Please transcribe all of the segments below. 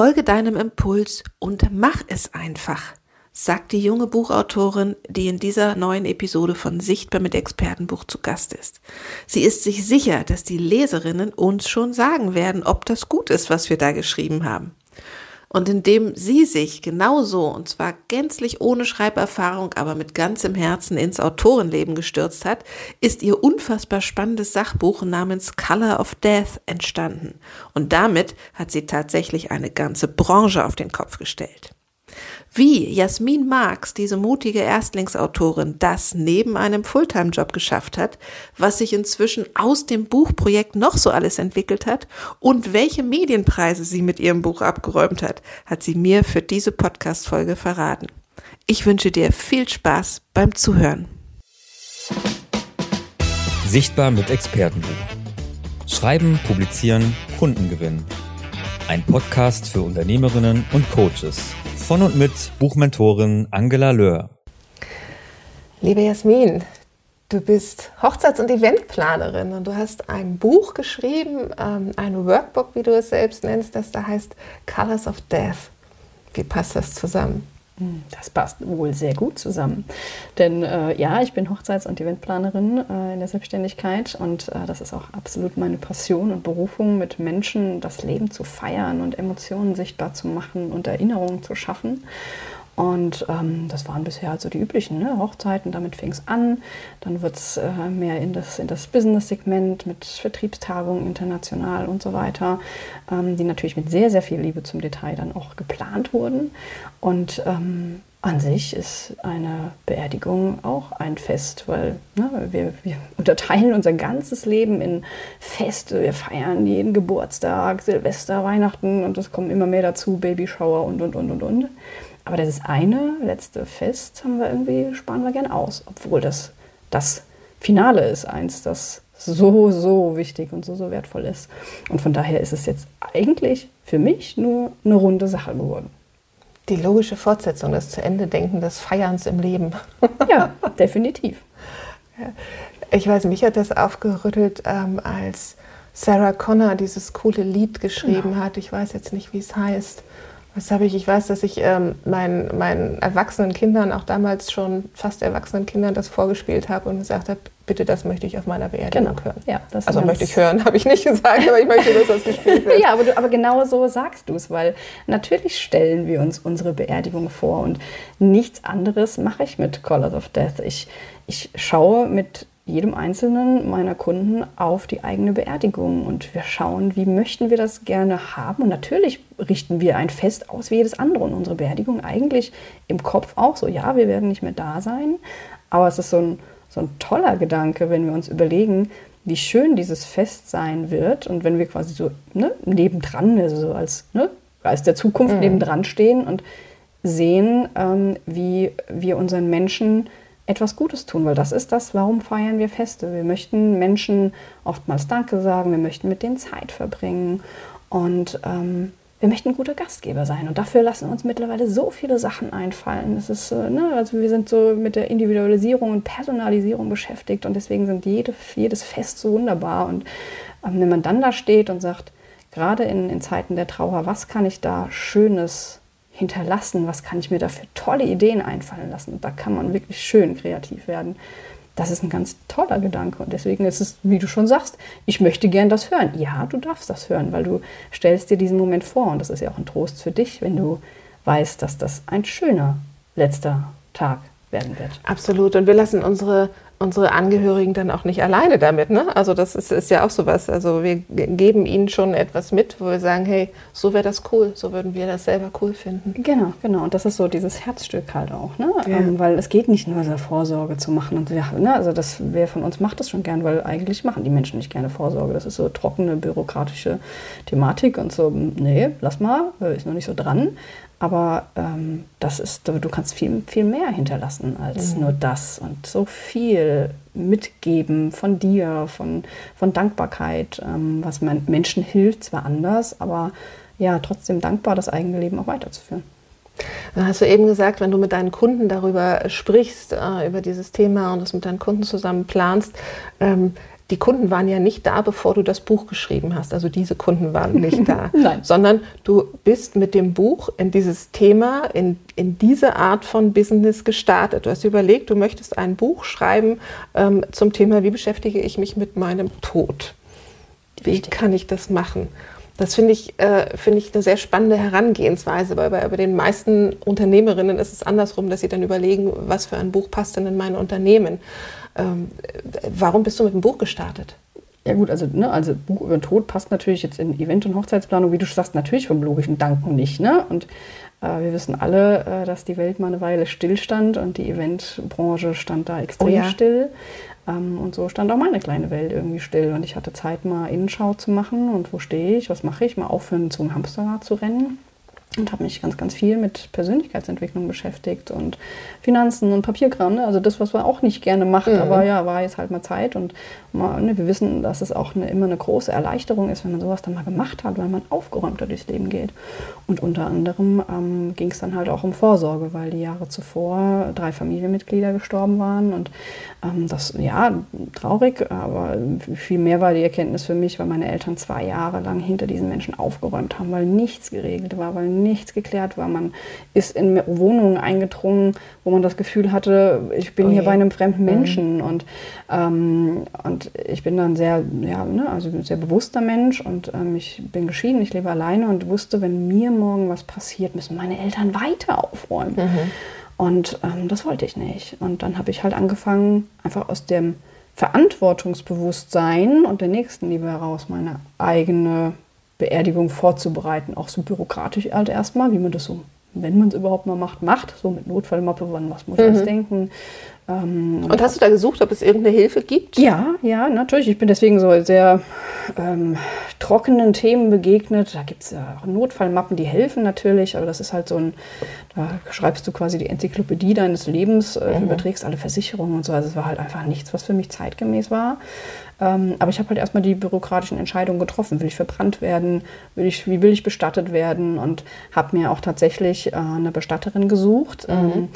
Folge deinem Impuls und mach es einfach, sagt die junge Buchautorin, die in dieser neuen Episode von Sichtbar mit Expertenbuch zu Gast ist. Sie ist sich sicher, dass die Leserinnen uns schon sagen werden, ob das gut ist, was wir da geschrieben haben. Und indem sie sich genauso, und zwar gänzlich ohne Schreiberfahrung, aber mit ganzem Herzen ins Autorenleben gestürzt hat, ist ihr unfassbar spannendes Sachbuch namens Color of Death entstanden. Und damit hat sie tatsächlich eine ganze Branche auf den Kopf gestellt. Wie Jasmin Marx, diese mutige Erstlingsautorin, das neben einem Fulltime-Job geschafft hat, was sich inzwischen aus dem Buchprojekt noch so alles entwickelt hat und welche Medienpreise sie mit ihrem Buch abgeräumt hat, hat sie mir für diese Podcast-Folge verraten. Ich wünsche dir viel Spaß beim Zuhören. Sichtbar mit Expertenbuch. Schreiben, publizieren, Kunden gewinnen. Ein Podcast für Unternehmerinnen und Coaches von und mit Buchmentorin Angela Löhr. Liebe Jasmin, du bist Hochzeits- und Eventplanerin und du hast ein Buch geschrieben, ähm, ein Workbook, wie du es selbst nennst, das da heißt Colors of Death. Wie passt das zusammen? Hm, das passt wohl sehr gut zusammen. Denn äh, ja, ich bin Hochzeits- und Eventplanerin äh, in der Selbstständigkeit und äh, das ist auch absolut meine Passion und Berufung, mit Menschen das Leben zu feiern und Emotionen sichtbar zu machen und Erinnerungen zu schaffen. Und ähm, das waren bisher halt so die üblichen ne? Hochzeiten, damit fing es an. Dann wird es äh, mehr in das, in das Business-Segment mit Vertriebstagungen international und so weiter, ähm, die natürlich mit sehr, sehr viel Liebe zum Detail dann auch geplant wurden. Und ähm, an sich ist eine Beerdigung auch ein Fest, weil ne, wir, wir, unterteilen unser ganzes Leben in Feste. Wir feiern jeden Geburtstag, Silvester, Weihnachten und es kommen immer mehr dazu, Babyshower und, und, und, und, und. Aber das eine letzte Fest haben wir irgendwie, sparen wir gern aus, obwohl das das Finale ist, eins, das so, so wichtig und so, so wertvoll ist. Und von daher ist es jetzt eigentlich für mich nur eine runde Sache geworden. Die logische Fortsetzung, das zu Ende denken des Feierns im Leben. Ja, definitiv. Ich weiß, mich hat das aufgerüttelt, ähm, als Sarah Connor dieses coole Lied geschrieben genau. hat. Ich weiß jetzt nicht, wie es heißt. Was habe ich? Ich weiß, dass ich ähm, meinen, meinen erwachsenen Kindern, auch damals schon fast erwachsenen Kindern, das vorgespielt habe und gesagt habe, bitte, das möchte ich auf meiner Beerdigung genau. hören. Ja, also möchte ich hören, habe ich nicht gesagt, aber ich möchte, dass das gespielt wird. ja, aber, du, aber genau so sagst du es, weil natürlich stellen wir uns unsere Beerdigung vor und nichts anderes mache ich mit Colors of Death. Ich, ich schaue mit jedem einzelnen meiner Kunden auf die eigene Beerdigung und wir schauen, wie möchten wir das gerne haben. Und natürlich richten wir ein Fest aus wie jedes andere und unsere Beerdigung eigentlich im Kopf auch so. Ja, wir werden nicht mehr da sein, aber es ist so ein, so ein toller Gedanke, wenn wir uns überlegen, wie schön dieses Fest sein wird und wenn wir quasi so ne, nebendran, also so als, ne, als der Zukunft mhm. nebendran stehen und sehen, ähm, wie wir unseren Menschen etwas Gutes tun, weil das ist das, warum feiern wir Feste. Wir möchten Menschen oftmals Danke sagen, wir möchten mit denen Zeit verbringen und ähm, wir möchten gute Gastgeber sein. Und dafür lassen uns mittlerweile so viele Sachen einfallen. Das ist, äh, ne, also wir sind so mit der Individualisierung und Personalisierung beschäftigt und deswegen sind jede, jedes Fest so wunderbar. Und ähm, wenn man dann da steht und sagt, gerade in, in Zeiten der Trauer, was kann ich da Schönes hinterlassen? Was kann ich mir da für tolle Ideen einfallen lassen? Da kann man wirklich schön kreativ werden. Das ist ein ganz toller Gedanke und deswegen ist es, wie du schon sagst, ich möchte gern das hören. Ja, du darfst das hören, weil du stellst dir diesen Moment vor und das ist ja auch ein Trost für dich, wenn du weißt, dass das ein schöner letzter Tag werden wird. Absolut. Und wir lassen unsere unsere Angehörigen dann auch nicht alleine damit. Ne? Also das ist, ist ja auch sowas. Also wir geben ihnen schon etwas mit, wo wir sagen, hey, so wäre das cool, so würden wir das selber cool finden. Genau, genau. Und das ist so dieses Herzstück halt auch. Ne? Ja. Ähm, weil es geht nicht nur, so Vorsorge zu machen. Und ja, ne? Also das, wer von uns macht das schon gern, weil eigentlich machen die Menschen nicht gerne Vorsorge. Das ist so trockene, bürokratische Thematik und so, nee, lass mal, äh, ist noch nicht so dran. Aber ähm, das ist, du kannst viel, viel mehr hinterlassen als mhm. nur das und so viel mitgeben von dir, von, von Dankbarkeit, ähm, was man Menschen hilft, zwar anders, aber ja, trotzdem dankbar, das eigene Leben auch weiterzuführen. Dann hast du eben gesagt, wenn du mit deinen Kunden darüber sprichst, äh, über dieses Thema und das mit deinen Kunden zusammen planst, ähm, die Kunden waren ja nicht da, bevor du das Buch geschrieben hast. Also diese Kunden waren nicht da. Nein. Sondern du bist mit dem Buch in dieses Thema, in, in diese Art von Business gestartet. Du hast überlegt, du möchtest ein Buch schreiben ähm, zum Thema, wie beschäftige ich mich mit meinem Tod? Wie Richtig. kann ich das machen? Das finde ich, äh, finde ich eine sehr spannende Herangehensweise, weil bei, bei den meisten Unternehmerinnen ist es andersrum, dass sie dann überlegen, was für ein Buch passt denn in mein Unternehmen. Ähm, warum bist du mit dem Buch gestartet? Ja gut, also, ne, also Buch über den Tod passt natürlich jetzt in Event- und Hochzeitsplanung, wie du sagst, natürlich vom logischen Danken nicht. Ne? Und äh, wir wissen alle, äh, dass die Welt mal eine Weile stillstand und die Eventbranche stand da extrem Oh ja. still. Ähm, und so stand auch meine kleine Welt irgendwie still. Und ich hatte Zeit, mal Innenschau zu machen und wo stehe ich, was mache ich, mal aufhören, zum Hamsterrad zu rennen. Und habe mich ganz, ganz viel mit Persönlichkeitsentwicklung beschäftigt und Finanzen und Papierkram. Ne? Also das, was man auch nicht gerne macht, aber ja, war jetzt halt mal Zeit. Und mal, ne, wir wissen, dass es auch eine, immer eine große Erleichterung ist, wenn man sowas dann mal gemacht hat, weil man aufgeräumter durchs Leben geht. Und unter anderem ähm, ging es dann halt auch um Vorsorge, weil die Jahre zuvor drei Familienmitglieder gestorben waren. Und das, ja, traurig, aber viel mehr war die Erkenntnis für mich, weil meine Eltern zwei Jahre lang hinter diesen Menschen aufgeräumt haben, weil nichts geregelt war, weil nichts geklärt war. Man ist in Wohnungen eingedrungen, wo man das Gefühl hatte, ich bin Oh hier je. bei einem fremden Menschen. Und, ähm, und ich bin dann sehr, ja, ne, also ein sehr bewusster Mensch und ähm, ich bin geschieden, ich lebe alleine und wusste, wenn mir morgen was passiert, müssen meine Eltern weiter aufräumen. Und ähm, das wollte ich nicht. Und dann habe ich halt angefangen, einfach aus dem Verantwortungsbewusstsein und der Nächstenliebe heraus meine eigene Beerdigung vorzubereiten. Auch so bürokratisch halt erstmal, wie man das so, wenn man es überhaupt mal macht, macht. So mit Notfallmappe, wann was muss ich alles denken. Ähm, Und hast du da gesucht, ob es irgendeine Hilfe gibt? ja, ja, natürlich. Ich bin deswegen so sehr ähm, trockenen Themen begegnet. Da gibt es ja auch Notfallmappen, die helfen natürlich, aber das ist halt so ein, da schreibst du quasi die Enzyklopädie deines Lebens, äh, überträgst alle Versicherungen und so. Also es war halt einfach nichts, was für mich zeitgemäß war. Ähm, aber ich habe halt erstmal die bürokratischen Entscheidungen getroffen. Will ich verbrannt werden? Will ich, wie will ich bestattet werden? Und habe mir auch tatsächlich äh, eine Bestatterin gesucht. Ähm,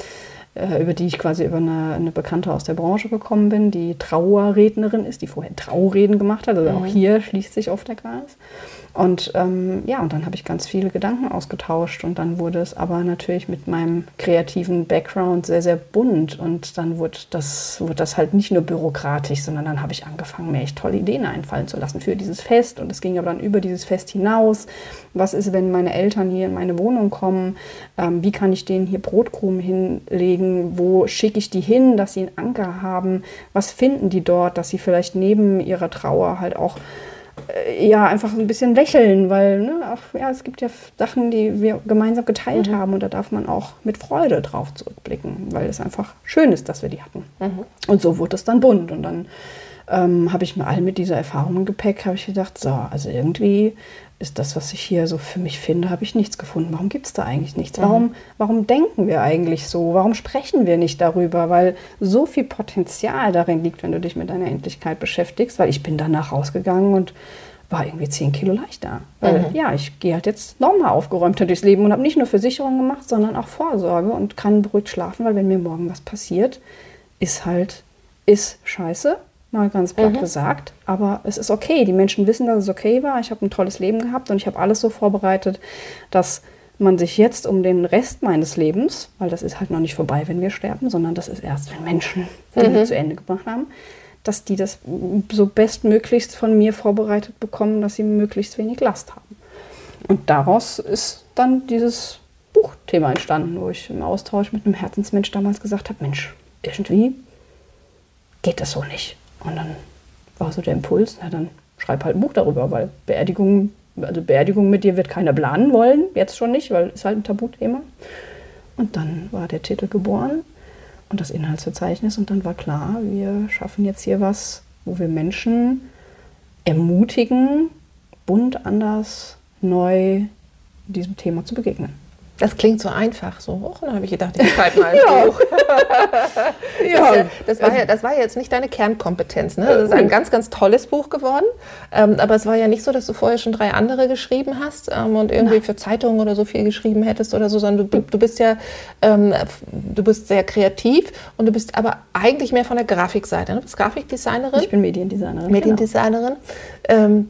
äh, über die ich quasi über eine, eine Bekannte aus der Branche gekommen bin, die Trauerrednerin ist, die vorher Traureden gemacht hat. Also auch hier schließt sich oft der Kreis. Und ähm, ja, und dann habe ich ganz viele Gedanken ausgetauscht und dann wurde es aber natürlich mit meinem kreativen Background sehr, sehr bunt und dann wurde das, wurde das halt nicht nur bürokratisch, sondern dann habe ich angefangen, mir echt tolle Ideen einfallen zu lassen für dieses Fest und es ging aber dann über dieses Fest hinaus. Was ist, wenn meine Eltern hier in meine Wohnung kommen? Ähm, wie kann ich denen hier Brotkrumen hinlegen? Wo schicke ich die hin, dass sie einen Anker haben? Was finden die dort, dass sie vielleicht neben ihrer Trauer halt auch äh, ja, einfach so ein bisschen lächeln, weil ne, auch, ja, es gibt ja Sachen, die wir gemeinsam geteilt haben und da darf man auch mit Freude drauf zurückblicken, weil es einfach schön ist, dass wir die hatten. Und so wurde es dann bunt und dann ähm, habe ich mir all mit dieser Erfahrung im Gepäck, habe ich gedacht, so, also irgendwie ist das, was ich hier so für mich finde, habe ich nichts gefunden. Warum gibt es da eigentlich nichts? Warum, warum denken wir eigentlich so? Warum sprechen wir nicht darüber? Weil so viel Potenzial darin liegt, wenn du dich mit deiner Endlichkeit beschäftigst, weil ich bin danach rausgegangen und war irgendwie 10 Kilo leichter. Weil ja, ich gehe halt jetzt nochmal aufgeräumter durchs Leben und habe nicht nur Versicherung gemacht, sondern auch Vorsorge und kann beruhigt schlafen, weil wenn mir morgen was passiert, ist halt, ist scheiße, mal ganz platt gesagt. Aber es ist okay. Die Menschen wissen, dass es okay war. Ich habe ein tolles Leben gehabt und ich habe alles so vorbereitet, dass man sich jetzt um den Rest meines Lebens, weil das ist halt noch nicht vorbei, wenn wir sterben, sondern das ist erst, wenn Menschen Dinge zu Ende gebracht haben, dass die das so bestmöglichst von mir vorbereitet bekommen, dass sie möglichst wenig Last haben. Und daraus ist dann dieses Buchthema entstanden, wo ich im Austausch mit einem Herzensmensch damals gesagt habe, Mensch, irgendwie geht das so nicht. Und dann war so der Impuls, na dann schreib halt ein Buch darüber, weil Beerdigung, also Beerdigung mit dir wird keiner planen wollen, jetzt schon nicht, weil es halt ein Tabuthema. Und dann war der Titel geboren und das Inhaltsverzeichnis und dann war klar, wir schaffen jetzt hier was, wo wir Menschen ermutigen, bunt, anders, neu diesem Thema zu begegnen. Das klingt so einfach. So, oh, dann habe ich gedacht, ich schreibe mal ein ja. Buch. ja. Das, das, war ja, das war jetzt nicht deine Kernkompetenz. Ne? Das ist ein ganz, ganz tolles Buch geworden. Ähm, aber es war ja nicht so, dass du vorher schon drei andere geschrieben hast ähm, und irgendwie Nein. für Zeitungen oder so viel geschrieben hättest oder so, sondern du, du bist ja, ähm, du bist sehr kreativ und du bist aber eigentlich mehr von der Grafikseite. Ne? Du bist Grafikdesignerin. Ich bin Mediendesignerin. Mediendesignerin. Genau.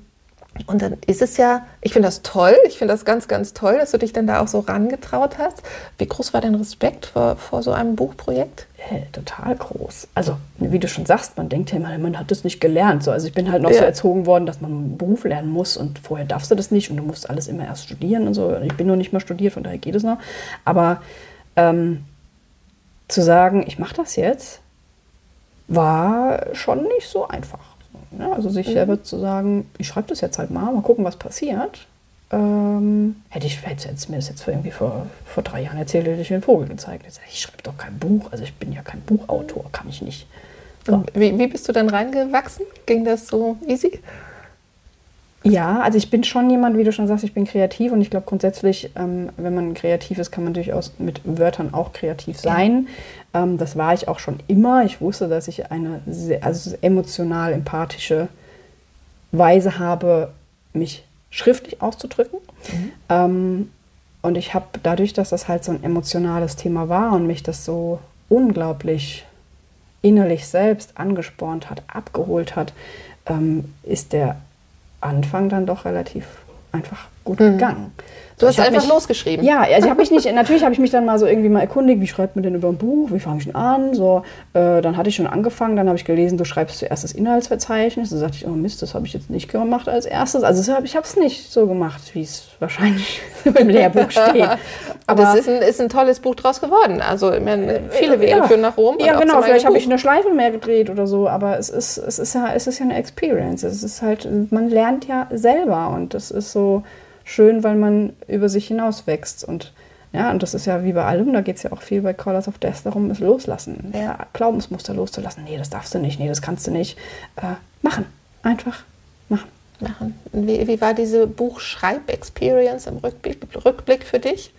Und dann ist es ja, ich finde das toll, ich finde das ganz, ganz toll, dass du dich dann da auch so rangetraut hast. Wie groß war dein Respekt vor, vor so einem Buchprojekt? Äh, total groß. Also, wie du schon sagst, man denkt ja immer, man hat das nicht gelernt. So, also ich bin halt noch ja. so erzogen worden, dass man einen Beruf lernen muss und vorher darfst du das nicht und du musst alles immer erst studieren und so. Ich bin noch nicht mal studiert, von daher geht es noch. Aber ähm, zu sagen, ich mache das jetzt, war schon nicht so einfach. Ja, also sich mhm. selber zu sagen, ich schreibe das jetzt halt mal, mal gucken, was passiert. Ähm, hätte ich hätte mir das jetzt irgendwie vor, vor drei Jahren erzählt, hätte ich mir einen Vogel gezeigt. Jetzt, ich schreibe doch kein Buch, also ich bin ja kein Buchautor, kann ich nicht. So. Wie, wie bist du dann reingewachsen? Ging das so easy? Ja, also ich bin schon jemand, wie du schon sagst, ich bin kreativ und ich glaube grundsätzlich, ähm, wenn man kreativ ist, kann man durchaus mit Wörtern auch kreativ sein. Ja. Ähm, das war ich auch schon immer. Ich wusste, dass ich eine sehr, also emotional empathische Weise habe, mich schriftlich auszudrücken. Mhm. Ähm, und ich habe dadurch, dass das halt so ein emotionales Thema war und mich das so unglaublich innerlich selbst angespornt hat, abgeholt hat, ähm, ist der Anfang dann doch relativ einfach gut mhm. gegangen. Du hast einfach mich, losgeschrieben. Ja, also habe ich nicht, natürlich habe ich mich dann mal so irgendwie mal erkundigt, wie schreibt man denn über ein Buch, wie fange ich denn an? So, äh, dann hatte ich schon angefangen, dann habe ich gelesen, du schreibst zuerst das Inhaltsverzeichnis. Dann sagte ich, oh Mist, das habe ich jetzt nicht gemacht als erstes. Also ich habe es nicht so gemacht, wie es wahrscheinlich im Lehrbuch steht. Aber das ist ein, ist ein tolles Buch draus geworden. Also meine, viele Wege ja, führen nach Rom. Ja, genau, vielleicht habe ich eine Schleife mehr gedreht oder so, aber es ist, es ist ja, es ist ja eine Experience. Es ist halt, man lernt ja selber und das ist so schön, weil man über sich hinaus wächst. Und ja, und das ist ja wie bei allem, da geht es ja auch viel bei Callers of Death darum, es loslassen. Ja, Glaubensmuster loszulassen. Nee, das darfst du nicht, nee, das kannst du nicht. Äh, machen. Einfach machen. Machen. Wie, wie war diese Buchschreib-Experience im Rückblick, Rückblick für dich?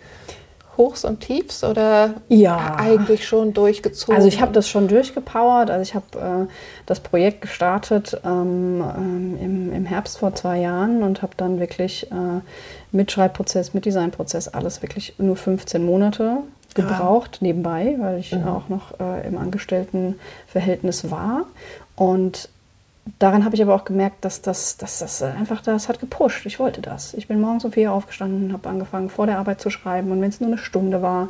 Hochs und Tiefs oder ja. eigentlich schon durchgezogen? Also ich habe das schon durchgepowert. Also ich habe äh, das Projekt gestartet ähm, ähm, im, im, Herbst vor zwei Jahren und habe dann wirklich äh, mit Schreibprozess, mit Designprozess alles wirklich nur 15 Monate gebraucht ja. nebenbei, weil ich mhm. auch noch äh, im Angestelltenverhältnis war. Und daran habe ich aber auch gemerkt, dass das, dass das einfach, das hat gepusht. Ich wollte das. Ich bin morgens um vier aufgestanden, habe angefangen, vor der Arbeit zu schreiben und wenn es nur eine Stunde war,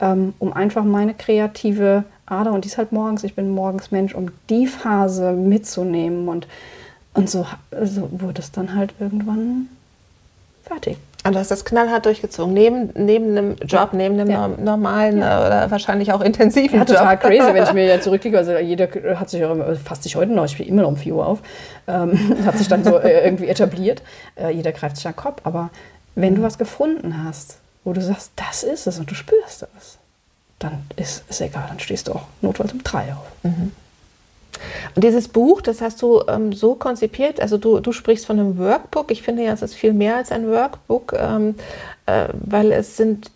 ähm, um einfach meine kreative Ader, und die ist halt morgens, ich bin morgens Mensch, um die Phase mitzunehmen und, und so, so wurde es dann halt irgendwann fertig. Und du hast das knallhart durchgezogen, neben, neben einem Job, neben einem ja. normalen ja. oder wahrscheinlich auch intensiven ja, Job. total crazy, wenn ich mir jetzt zurückliege. Also jeder hat sich auch, fast sich heute noch, ich stehe immer noch um 4 Uhr auf, ähm, hat sich dann so äh, irgendwie etabliert. Äh, jeder greift sich an den Kopf. Aber wenn du was gefunden hast, wo du sagst, das ist es und du spürst das, dann ist es egal, dann stehst du auch notfalls um 3 auf. Mhm. Und dieses Buch, das hast du ähm, so konzipiert, also du, du sprichst von einem Workbook. Ich finde ja, es ist viel mehr als ein Workbook, ähm, äh, weil es sind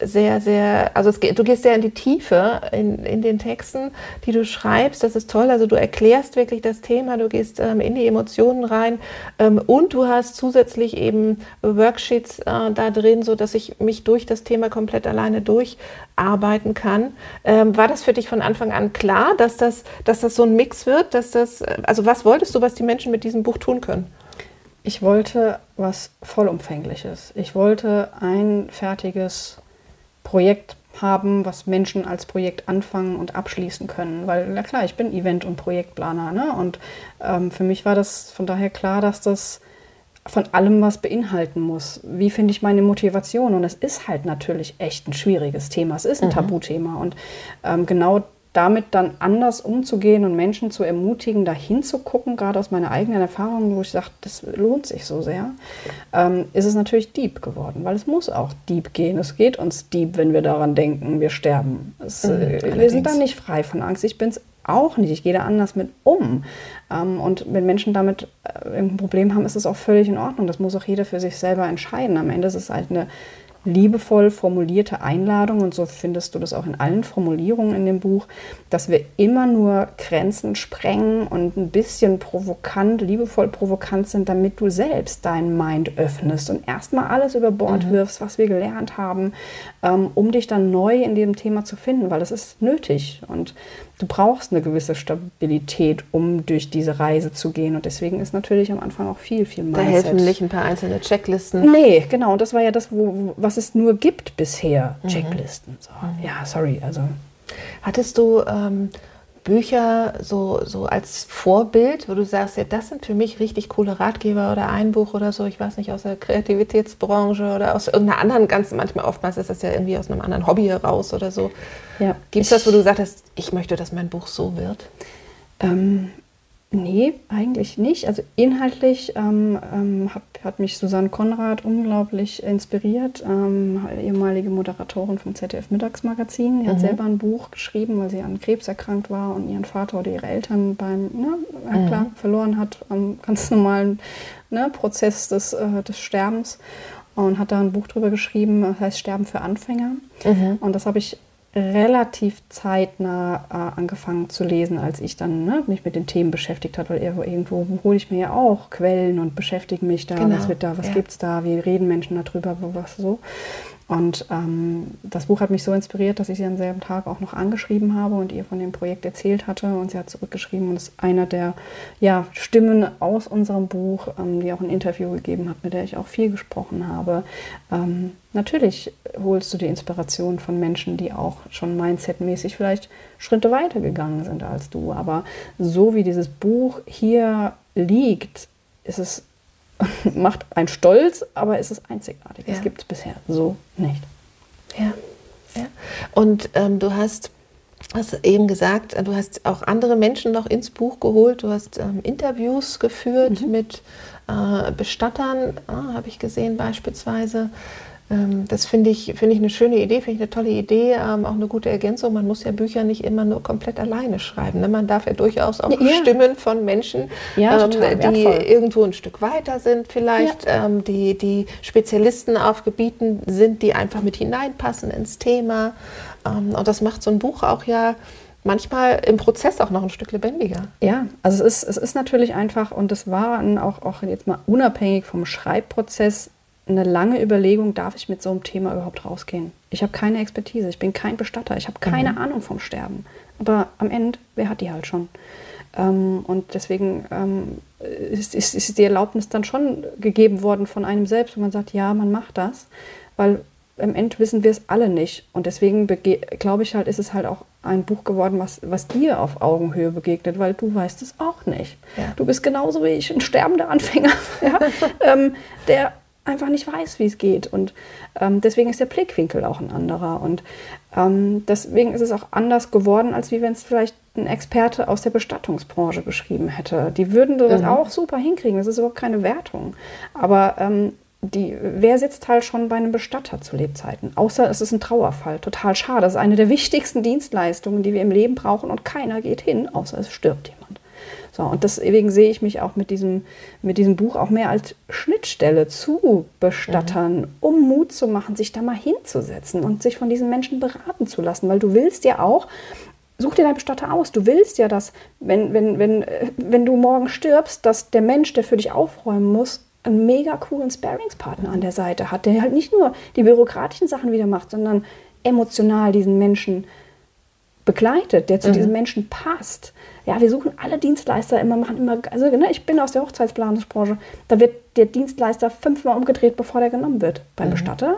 sehr, sehr, also es, du gehst sehr in die Tiefe in, in den Texten, die du schreibst. Das ist toll. Also du erklärst wirklich das Thema, du gehst ähm, in die Emotionen rein ähm, und du hast zusätzlich eben Worksheets äh, da drin, so dass ich mich durch das Thema komplett alleine durcharbeiten kann. Ähm, war das für dich von Anfang an klar, dass das, dass das so ein Mix wird? Dass das, also was wolltest du, was die Menschen mit diesem Buch tun können? Ich wollte was Vollumfängliches. Ich wollte ein fertiges Projekt haben, was Menschen als Projekt anfangen und abschließen können. Weil, na klar, ich bin Event- und Projektplaner. Ne? Und ähm, für mich war das von daher klar, dass das von allem was beinhalten muss. Wie finde ich meine Motivation? Und es ist halt natürlich echt ein schwieriges Thema. Es ist ein mhm. Tabuthema. Und ähm, genau damit dann anders umzugehen und Menschen zu ermutigen, da hinzugucken, gerade aus meiner eigenen Erfahrung, wo ich sage, das lohnt sich so sehr, ähm, ist es natürlich deep geworden, weil es muss auch deep gehen. Es geht uns deep, wenn wir daran denken, wir sterben. Es, mhm, äh, wir sind da nicht frei von Angst. Ich bin es auch nicht. Ich gehe da anders mit um. Ähm, und wenn Menschen damit äh, ein Problem haben, ist es auch völlig in Ordnung. Das muss auch jeder für sich selber entscheiden. Am Ende ist es halt eine liebevoll formulierte Einladung, und so findest du das auch in allen Formulierungen in dem Buch, dass wir immer nur Grenzen sprengen und ein bisschen provokant, liebevoll provokant sind, damit du selbst deinen Mind öffnest und erstmal alles über Bord mhm. wirfst, was wir gelernt haben, ähm, um dich dann neu in dem Thema zu finden, weil das ist nötig und du brauchst eine gewisse Stabilität, um durch diese Reise zu gehen. Und deswegen ist natürlich am Anfang auch viel, viel Mindset. Da helfen nicht ein paar einzelne Checklisten. Nee, genau. Und das war ja das, wo, was es nur gibt bisher. Mhm. Checklisten. So. Mhm. Ja, sorry. Also. Hattest du ähm, Bücher so, so als Vorbild, wo du sagst, ja, das sind für mich richtig coole Ratgeber oder ein Buch oder so, ich weiß nicht, aus der Kreativitätsbranche oder aus irgendeiner anderen, ganz manchmal oftmals ist das ja irgendwie aus einem anderen Hobby heraus oder so. Ja. Gibt es das, wo du gesagt hast, ich möchte, dass mein Buch so wird? Ähm, Nee, eigentlich nicht. Also inhaltlich ähm, ähm, hab, hat mich Susanne Konrad unglaublich inspiriert, ähm, ehemalige Moderatorin vom ZDF Mittagsmagazin. Die mhm. hat selber ein Buch geschrieben, weil sie an Krebs erkrankt war und ihren Vater oder ihre Eltern beim, ne, mhm. klar, verloren hat am ganz normalen ne, Prozess des, äh, des Sterbens und hat da ein Buch drüber geschrieben, das heißt Sterben für Anfänger. Mhm. Und das habe ich relativ zeitnah äh, angefangen zu lesen, als ich dann ne, mich mit den Themen beschäftigt habe, weil irgendwo hole ich mir ja auch Quellen und beschäftige mich da, genau. was wird da, was ja. es da, wie reden Menschen darüber, was so. Und ähm, das Buch hat mich so inspiriert, dass ich sie am selben Tag auch noch angeschrieben habe und ihr von dem Projekt erzählt hatte. Und sie hat zurückgeschrieben und ist einer der ja, Stimmen aus unserem Buch, ähm, die auch ein Interview gegeben hat, mit der ich auch viel gesprochen habe. Ähm, natürlich holst du die Inspiration von Menschen, die auch schon mindsetmäßig vielleicht Schritte weiter gegangen sind als du. Aber so wie dieses Buch hier liegt, ist es macht einen stolz, aber es ist einzigartig. Ja. Das gibt es bisher so nicht. Ja. ja. Und ähm, du hast, hast eben gesagt, du hast auch andere Menschen noch ins Buch geholt. Du hast ähm, Interviews geführt mhm. mit äh, Bestattern, äh, habe ich gesehen beispielsweise. Ähm, das finde ich, find ich eine schöne Idee, finde ich eine tolle Idee, ähm, auch eine gute Ergänzung. Man muss ja Bücher nicht immer nur komplett alleine schreiben. Ne? Man darf ja durchaus auch ja. Stimmen von Menschen, ja, ähm, die irgendwo ein Stück weiter sind, vielleicht, ja. ähm, die, die Spezialisten auf Gebieten sind, die einfach mit hineinpassen ins Thema. Ähm, und das macht so ein Buch auch ja manchmal im Prozess auch noch ein Stück lebendiger. Ja, also es ist, es ist natürlich einfach, und das war auch, auch jetzt mal unabhängig vom Schreibprozess, eine lange Überlegung, darf ich mit so einem Thema überhaupt rausgehen? Ich habe keine Expertise, ich bin kein Bestatter, ich habe keine mhm. Ahnung vom Sterben. Aber am Ende, wer hat die halt schon? Ähm, und deswegen ähm, ist, ist, ist, die Erlaubnis dann schon gegeben worden von einem selbst, wo man sagt, ja, man macht das, weil im Ende wissen wir es alle nicht. Und deswegen glaube ich halt, ist es halt auch ein Buch geworden, was, was dir auf Augenhöhe begegnet, weil du weißt es auch nicht. Ja. Du bist genauso wie ich, ein sterbender Anfänger, ja, ähm, der einfach nicht weiß, wie es geht. Und ähm, deswegen ist der Blickwinkel auch ein anderer. Und ähm, deswegen ist es auch anders geworden, als wie wenn es vielleicht ein Experte aus der Bestattungsbranche geschrieben hätte. Die würden das mhm. auch super hinkriegen. Das ist überhaupt keine Wertung. Aber ähm, die, wer sitzt halt schon bei einem Bestatter zu Lebzeiten? Außer es ist ein Trauerfall. Total schade. Das ist eine der wichtigsten Dienstleistungen, die wir im Leben brauchen und keiner geht hin, außer es stirbt jemand. So, und deswegen sehe ich mich auch mit diesem, mit diesem Buch auch mehr als Schnittstelle zu Bestattern, mhm. um Mut zu machen, sich da mal hinzusetzen und sich von diesen Menschen beraten zu lassen. Weil du willst ja auch, such dir deinen Bestatter aus. Du willst ja, dass, wenn, wenn, wenn, wenn du morgen stirbst, dass der Mensch, der für dich aufräumen muss, einen mega coolen Sparingspartner an der Seite hat, der halt nicht nur die bürokratischen Sachen wieder macht, sondern emotional diesen Menschen begleitet, der zu mhm. diesem Menschen passt. Ja, wir suchen alle Dienstleister immer, machen immer, also ne, ich bin aus der Hochzeitsplanungsbranche, da wird der Dienstleister fünfmal umgedreht, bevor der genommen wird. Beim mhm. Bestatter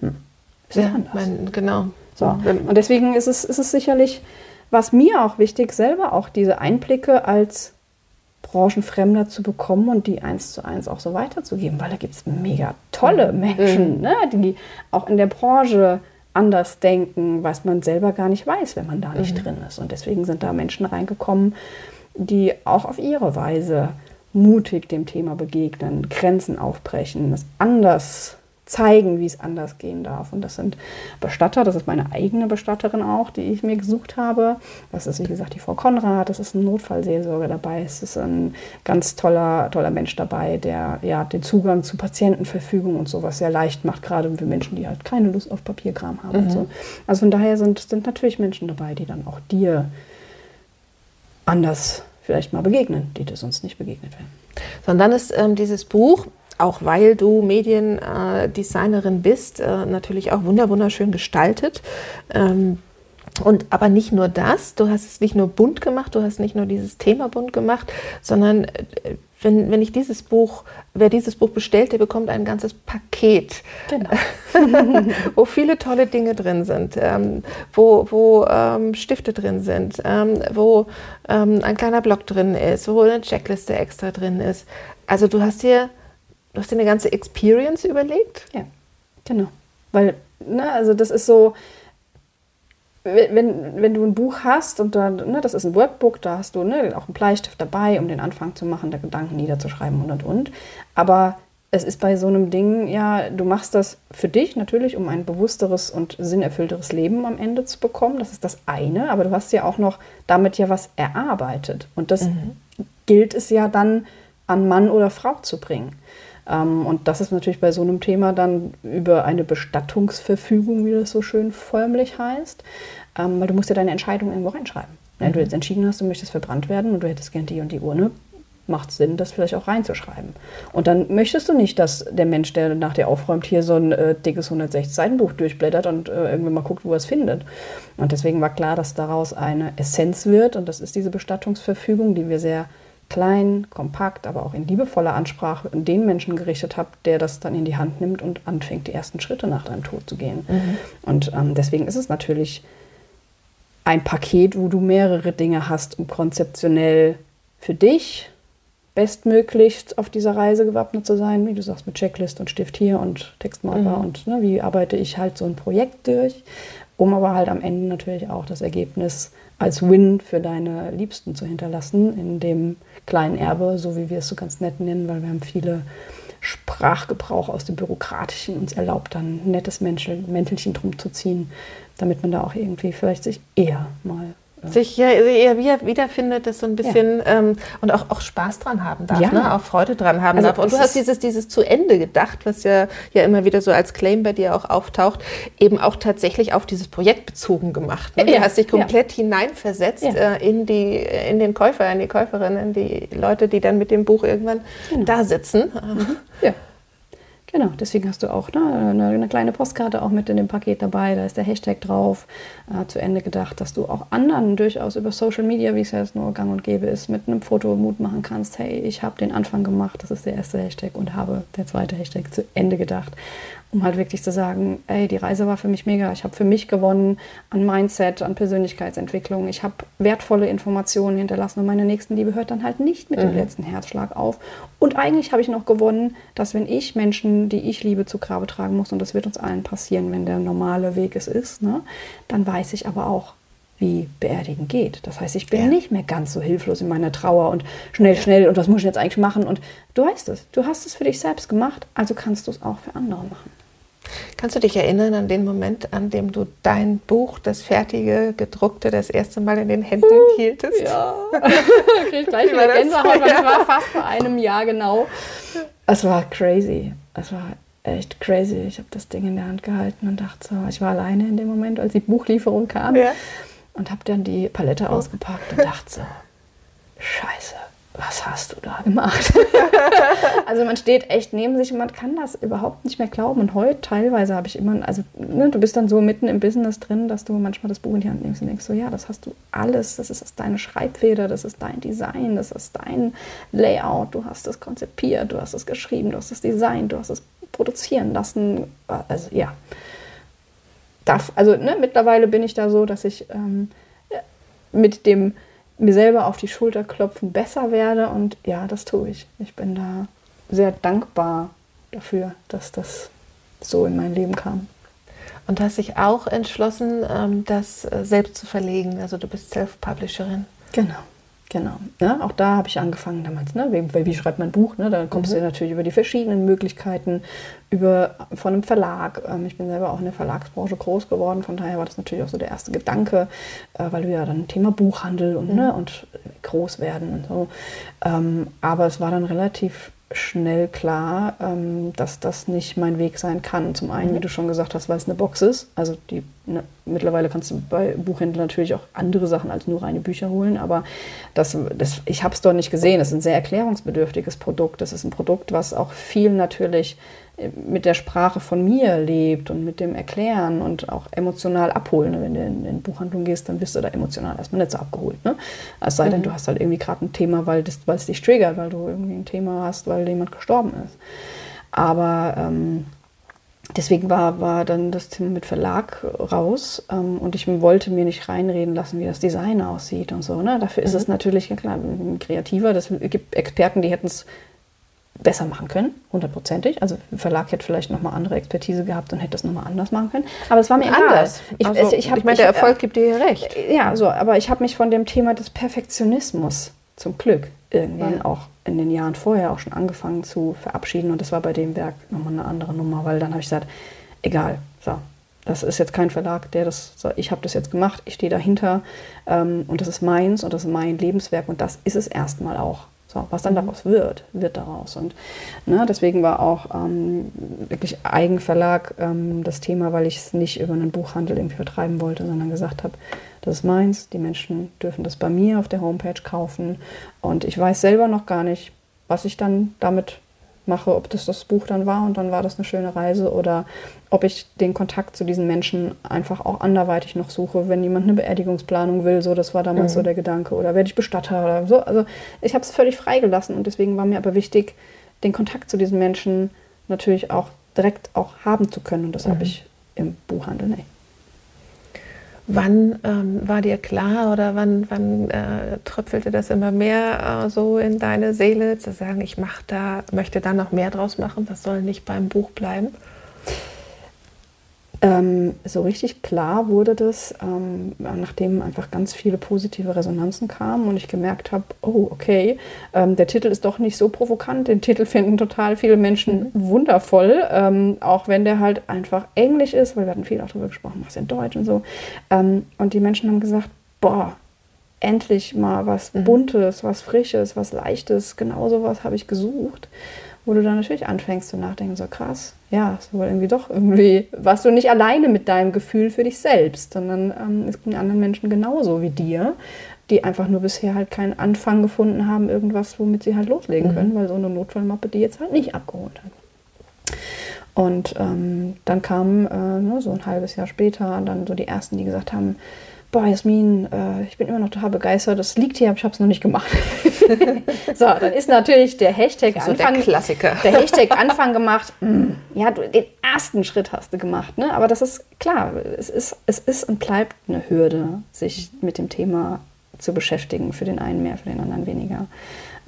hm, ist ja, anders. Mein, genau. So. Und deswegen ist es, ist es sicherlich, was mir auch wichtig, selber auch diese Einblicke als Branchenfremder zu bekommen und die eins zu eins auch so weiterzugeben, weil da gibt es mega tolle mhm. Menschen, mhm. ne, die auch in der Branche anders denken, was man selber gar nicht weiß, wenn man da nicht mhm. drin ist. Und deswegen sind da Menschen reingekommen, die auch auf ihre Weise mutig dem Thema begegnen, Grenzen aufbrechen, es anders zeigen, wie es anders gehen darf. Und das sind Bestatter, das ist meine eigene Bestatterin auch, die ich mir gesucht habe. Das ist, wie gesagt, die Frau Konrad, das ist ein Notfallseelsorger dabei, es ist ein ganz toller, toller Mensch dabei, der ja den Zugang zu Patientenverfügung und sowas sehr leicht macht, gerade für Menschen, die halt keine Lust auf Papierkram haben mhm. und so. Also von daher sind, sind natürlich Menschen dabei, die dann auch dir anders vielleicht mal begegnen, die dir sonst nicht begegnet wären. Sondern dann ist ähm, dieses Buch auch weil du Mediendesignerin bist, äh, natürlich auch wunderschön gestaltet. Ähm, und aber nicht nur das, du hast es nicht nur bunt gemacht, du hast nicht nur dieses Thema bunt gemacht, sondern äh, wenn, wenn ich dieses Buch, wer dieses Buch bestellt, der bekommt ein ganzes Paket, genau. wo viele tolle Dinge drin sind, ähm, wo, wo ähm, Stifte drin sind, ähm, wo ähm, ein kleiner Block drin ist, wo eine Checkliste extra drin ist. Also du hast hier Du hast dir eine ganze Experience überlegt? Ja, genau. Weil, ne, also das ist so, wenn, wenn du ein Buch hast und dann, ne, das ist ein Workbook, da hast du ne, auch einen Bleistift dabei, um den Anfang zu machen, der Gedanken niederzuschreiben und und und. Aber es ist bei so einem Ding, ja, du machst das für dich natürlich, um ein bewussteres und sinnerfüllteres Leben am Ende zu bekommen. Das ist das eine, aber du hast ja auch noch damit ja was erarbeitet. Und das mhm. gilt es ja dann an Mann oder Frau zu bringen. Ähm, und das ist natürlich bei so einem Thema dann über eine Bestattungsverfügung, wie das so schön förmlich heißt, ähm, weil du musst ja deine Entscheidung irgendwo reinschreiben. Wenn mhm. du jetzt entschieden hast, du möchtest verbrannt werden und du hättest gern die und die Urne, macht es Sinn, das vielleicht auch reinzuschreiben. Und dann möchtest du nicht, dass der Mensch, der nach dir aufräumt, hier so ein äh, dickes 160-Seiten-Buch durchblättert und äh, irgendwann mal guckt, wo er es findet. Und deswegen war klar, dass daraus eine Essenz wird und das ist diese Bestattungsverfügung, die wir sehr klein, kompakt, aber auch in liebevoller Ansprache an den Menschen gerichtet habe, der das dann in die Hand nimmt und anfängt, die ersten Schritte nach deinem Tod zu gehen. Mhm. Und ähm, deswegen ist es natürlich ein Paket, wo du mehrere Dinge hast, um konzeptionell für dich bestmöglichst auf dieser Reise gewappnet zu sein, wie du sagst, mit Checklist und Stift hier und Textmarker mhm. und ne, wie arbeite ich halt so ein Projekt durch, um aber halt am Ende natürlich auch das Ergebnis als Win für deine Liebsten zu hinterlassen, in dem kleinen Erbe, so wie wir es so ganz nett nennen, weil wir haben viele Sprachgebrauch aus dem Bürokratischen uns erlaubt, dann ein nettes Mäntelchen drum zu ziehen, damit man da auch irgendwie vielleicht sich eher mal sich ja eher wiederfindet, das so ein bisschen ja. ähm, und auch, auch Spaß dran haben darf, ja. ne? auch Freude dran haben also darf. Und du hast dieses, dieses zu Ende gedacht, was ja, ja immer wieder so als Claim bei dir auch auftaucht, eben auch tatsächlich auf dieses Projekt bezogen gemacht. Ne? Du hast dich komplett hineinversetzt äh, in, die, in den Käufer, in die Käuferin, in die Leute, die dann mit dem Buch irgendwann genau. da sitzen. Mhm. Ja. Genau, deswegen hast du auch ne, eine, eine, kleine Postkarte auch mit in dem Paket dabei. Da ist der Hashtag drauf. Äh, zu Ende gedacht, dass du auch anderen durchaus über Social Media, wie es ja jetzt nur gang und gäbe ist, mit einem Foto Mut machen kannst. Hey, ich habe den Anfang gemacht, das ist der erste Hashtag und habe der zweite Hashtag zu Ende gedacht um halt wirklich zu sagen, ey, die Reise war für mich mega. Ich habe für mich gewonnen an Mindset, an Persönlichkeitsentwicklung. Ich habe wertvolle Informationen hinterlassen und meine Nächstenliebe hört dann halt nicht mit mhm. dem letzten Herzschlag auf. Und eigentlich habe ich noch gewonnen, dass wenn ich Menschen, die ich liebe, zu Grabe tragen muss, und das wird uns allen passieren, wenn der normale Weg es ist, ne, dann weiß ich aber auch, wie Beerdigen geht. Das heißt, ich bin ja. nicht mehr ganz so hilflos in meiner Trauer und schnell, schnell und was muss ich jetzt eigentlich machen? Und du weißt es, du hast es für dich selbst gemacht, also kannst du es auch für andere machen. Kannst du dich erinnern an den Moment, an dem du dein Buch, das fertige, gedruckte, das erste Mal in den Händen uh, hieltest? Ja, ich gleich wieder Gänsehaut, weil es war fast vor einem Jahr genau. Es war crazy. Es war echt crazy. Ich habe das Ding in der Hand gehalten und dachte so, ich war alleine in dem Moment, als die Buchlieferung kam. Ja. Und habe dann die Palette oh. ausgepackt und dachte so, scheiße was hast du da gemacht? also man steht echt neben sich und man kann das überhaupt nicht mehr glauben. Und heute teilweise habe ich immer, also ne, du bist dann so mitten im Business drin, dass du manchmal das Buch in die Hand nimmst und denkst so, ja, das hast du alles, das ist deine Schreibfeder, das ist dein Design, das ist dein Layout, du hast es konzipiert, du hast es geschrieben, du hast es designt, du hast es produzieren lassen. Also ja, Darf, also ne, mittlerweile bin ich da so, dass ich ähm, mit dem mir selber auf die Schulter klopfen besser werde. Und ja, das tue ich. Ich bin da sehr dankbar dafür, dass das so in mein Leben kam. Und hast dich auch entschlossen, ähm, das äh, selbst zu verlegen. Also du bist Self-Publisherin. Genau. Genau. Ja, auch da habe ich angefangen damals. Ne? Wie, wie schreibt man ein Buch? Ne? Da kommst mhm. du natürlich über die verschiedenen Möglichkeiten, über von einem Verlag. Ähm, ich bin selber auch in der Verlagsbranche groß geworden, von daher war das natürlich auch so der erste Gedanke, äh, weil du ja dann Thema Buchhandel und, mhm. ne, und groß werden und so. Ähm, aber es war dann relativ schnell klar, ähm, dass das nicht mein Weg sein kann. Zum einen, wie mhm. du schon gesagt hast, weil es eine Box ist. Also die, ne, mittlerweile kannst du bei Buchhändlern natürlich auch andere Sachen als nur reine Bücher holen, aber das, das, ich habe es dort nicht gesehen. Es ist ein sehr erklärungsbedürftiges Produkt. Das ist ein Produkt, was auch viel natürlich mit der Sprache von mir lebt und mit dem Erklären und auch emotional abholen. Wenn du in, in Buchhandlung gehst, dann wirst du da emotional erstmal nicht so abgeholt. Ne? Es sei denn, mhm. du hast halt irgendwie gerade ein Thema, weil es dich triggert, weil du irgendwie ein Thema hast, weil jemand gestorben ist. Aber ähm, deswegen war, war dann das Thema mit Verlag raus ähm, und ich wollte mir nicht reinreden lassen, wie das Design aussieht und so. Ne? Dafür ist mhm. es natürlich, ja klar, kreativer. Das gibt Experten, die hätten es besser machen können, hundertprozentig. Also der Verlag hätte vielleicht nochmal andere Expertise gehabt und hätte das nochmal anders machen können. Aber es war mir anders. Ich, also, ich, ich meine, der Erfolg gibt dir recht. Ja, so, aber ich habe mich von dem Thema des Perfektionismus zum Glück irgendwann ja. auch in den Jahren vorher auch schon angefangen zu verabschieden. Und das war bei dem Werk nochmal eine andere Nummer, weil dann habe ich gesagt, egal, so, das ist jetzt kein Verlag, der das, so, ich habe das jetzt gemacht, ich stehe dahinter ähm, und das ist meins und das ist mein Lebenswerk und das ist es erstmal auch. So, was dann daraus wird, wird daraus. Und ne, deswegen war auch ähm, wirklich Eigenverlag ähm, das Thema, weil ich es nicht über einen Buchhandel irgendwie vertreiben wollte, sondern gesagt habe, das ist meins, die Menschen dürfen das bei mir auf der Homepage kaufen. Und ich weiß selber noch gar nicht, was ich dann damit mache, ob das das Buch dann war und dann war das eine schöne Reise oder ob ich den Kontakt zu diesen Menschen einfach auch anderweitig noch suche, wenn jemand eine Beerdigungsplanung will, so das war damals mhm. so der Gedanke oder werde ich Bestatter oder so. Also ich habe es völlig freigelassen und deswegen war mir aber wichtig, den Kontakt zu diesen Menschen natürlich auch direkt auch haben zu können und das mhm. habe ich im Buchhandel nicht. Wann ähm, war dir klar oder wann, wann äh, tröpfelte das immer mehr äh, so in deine Seele, zu sagen, ich mach da, möchte da noch mehr draus machen, das soll nicht beim Buch bleiben? Ähm, so richtig klar wurde das, ähm, nachdem einfach ganz viele positive Resonanzen kamen und ich gemerkt habe, oh, okay, ähm, der Titel ist doch nicht so provokant. Den Titel finden total viele Menschen mhm. wundervoll, ähm, auch wenn der halt einfach Englisch ist, weil wir hatten viel auch darüber gesprochen, was in Deutsch und so. Ähm, und die Menschen haben gesagt, boah, endlich mal was mhm. Buntes, was Frisches, was Leichtes, genau sowas habe ich gesucht wo du dann natürlich anfängst zu nachdenken, so krass, ja, ist wohl irgendwie doch irgendwie, warst du nicht alleine mit deinem Gefühl für dich selbst, sondern ähm, es ging anderen Menschen genauso wie dir, die einfach nur bisher halt keinen Anfang gefunden haben, irgendwas, womit sie halt loslegen mhm. können, weil so eine Notfallmappe die jetzt halt nicht abgeholt hat. Und ähm, dann kam äh, ne, so ein halbes Jahr später dann so die ersten, die gesagt haben, boah, Jasmin, äh, ich bin immer noch total begeistert. Das liegt hier, aber ich habe es noch nicht gemacht. so, dann ist natürlich der Hashtag also Anfang. Der Klassiker. Der Hashtag Anfang gemacht. Mm, ja, du, den ersten Schritt hast du gemacht. Ne? Aber das ist klar, es ist, es ist und bleibt eine Hürde, sich mit dem Thema zu beschäftigen. Für den einen mehr, für den anderen weniger.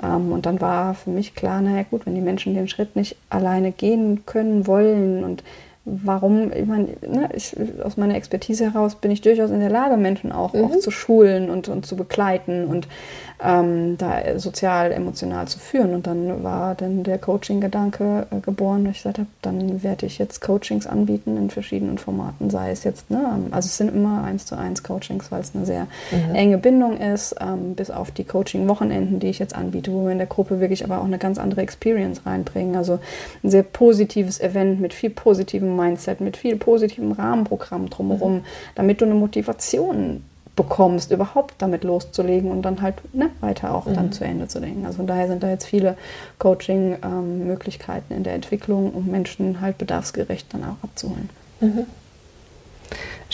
Ähm, und dann war für mich klar, naja gut, wenn die Menschen den Schritt nicht alleine gehen können, wollen und warum, ich meine, ne, ich, aus meiner Expertise heraus bin ich durchaus in der Lage, Menschen auch, mhm. auch zu schulen und, und zu begleiten und ähm, da sozial, emotional zu führen. Und dann war dann der Coaching-Gedanke äh, geboren. Ich gesagt habe, dann werde ich jetzt Coachings anbieten in verschiedenen Formaten, sei es jetzt, ne, also es sind immer eins zu eins Coachings, weil es eine sehr mhm. enge Bindung ist, ähm, bis auf die Coaching-Wochenenden, die ich jetzt anbiete, wo wir in der Gruppe wirklich aber auch eine ganz andere Experience reinbringen. Also ein sehr positives Event mit viel positivem Mindset, mit viel positivem Rahmenprogramm drumherum, mhm. damit du eine Motivation bekommst, überhaupt damit loszulegen und dann halt ne, weiter auch mhm. dann zu Ende zu denken. Also von daher sind da jetzt viele Coaching-Möglichkeiten ähm, in der Entwicklung, um Menschen halt bedarfsgerecht dann auch abzuholen. Mhm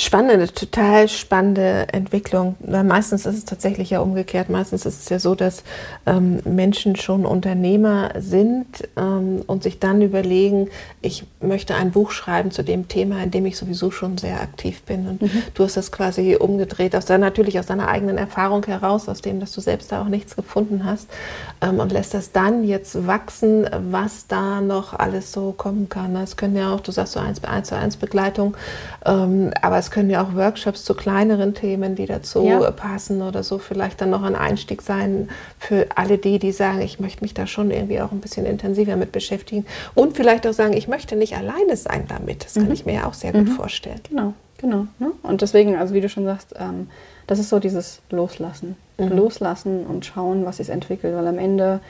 spannende, total spannende Entwicklung. Meistens ist es tatsächlich ja umgekehrt. Meistens ist es ja so, dass ähm, Menschen schon Unternehmer sind ähm, und sich dann überlegen, ich möchte ein Buch schreiben zu dem Thema, in dem ich sowieso schon sehr aktiv bin. Und mhm. du hast das quasi umgedreht, aus deiner, natürlich aus deiner eigenen Erfahrung heraus, aus dem, dass du selbst da auch nichts gefunden hast ähm, und lässt das dann jetzt wachsen, was da noch alles so kommen kann. Es können ja auch, du sagst so eins, eins zu eins Begleitung, ähm, aber es es können ja auch Workshops zu kleineren Themen, die dazu ja. passen oder so, vielleicht dann noch ein Einstieg sein für alle die, die sagen, ich möchte mich da schon irgendwie auch ein bisschen intensiver mit beschäftigen und vielleicht auch sagen, ich möchte nicht alleine sein damit. Das kann mhm. ich mir ja auch sehr gut mhm. vorstellen. Genau, genau. Ne? Und deswegen, also wie du schon sagst, ähm, das ist so dieses Loslassen. Mhm. Loslassen und schauen, was sich entwickelt, weil am Ende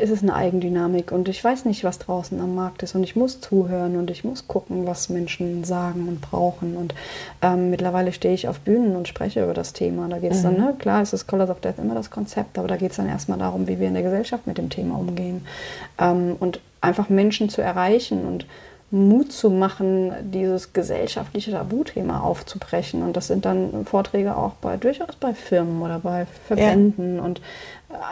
ist es eine Eigendynamik und ich weiß nicht, was draußen am Markt ist und ich muss zuhören und ich muss gucken, was Menschen sagen und brauchen und ähm, mittlerweile stehe ich auf Bühnen und spreche über das Thema. Da geht es mhm. dann, ne? klar ist das Colors of Death immer das Konzept, aber da geht es dann erstmal darum, wie wir in der Gesellschaft mit dem Thema umgehen ähm, und einfach Menschen zu erreichen und Mut zu machen, dieses gesellschaftliche Tabuthema aufzubrechen. Und das sind dann Vorträge auch bei durchaus bei Firmen oder bei Verbänden ja. und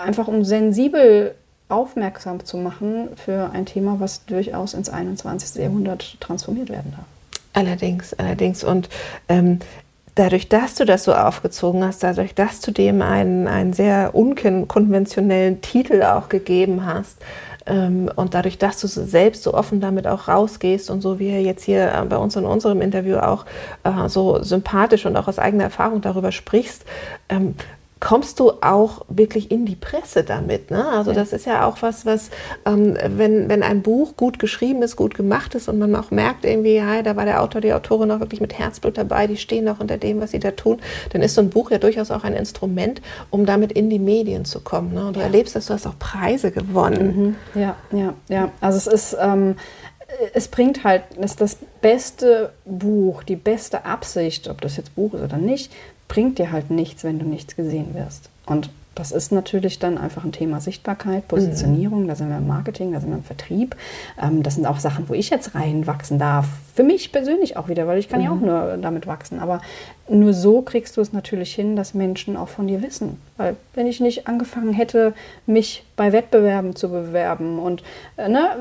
einfach um sensibel aufmerksam zu machen für ein Thema, was durchaus ins 21. Jahrhundert transformiert werden darf. Allerdings, allerdings. Und ähm, dadurch, dass du das so aufgezogen hast, dadurch, dass du dem einen, einen sehr unkonventionellen Titel auch gegeben hast, ähm, und dadurch, dass du selbst so offen damit auch rausgehst und so wie er jetzt hier äh, bei uns in unserem Interview auch äh, so sympathisch und auch aus eigener Erfahrung darüber sprichst, ähm, kommst du auch wirklich in die Presse damit. Ne? Also das ist ja auch was, was, ähm, wenn, wenn ein Buch gut geschrieben ist, gut gemacht ist und man auch merkt irgendwie, ja, da war der Autor, die Autorin auch wirklich mit Herzblut dabei, die stehen auch unter dem, was sie da tun, dann ist so ein Buch ja durchaus auch ein Instrument, um damit in die Medien zu kommen. Ne? Und du ja. erlebst, dass du hast auch Preise gewonnen. Mhm. Ja, ja, ja. Also es ist... Ähm, es bringt halt, es ist das beste Buch, die beste Absicht, ob das jetzt Buch ist oder nicht, bringt dir halt nichts, wenn du nichts gesehen wirst. Und das ist natürlich dann einfach ein Thema Sichtbarkeit, Positionierung, mhm. da sind wir im Marketing, da sind wir im Vertrieb. Ähm, das sind auch Sachen, wo ich jetzt reinwachsen darf. Für mich persönlich auch wieder, weil ich kann mhm. ja auch mhm. nur damit wachsen. Aber nur so kriegst du es natürlich hin, dass Menschen auch von dir wissen. Weil wenn ich nicht angefangen hätte, mich bei Wettbewerben zu bewerben und äh, ne,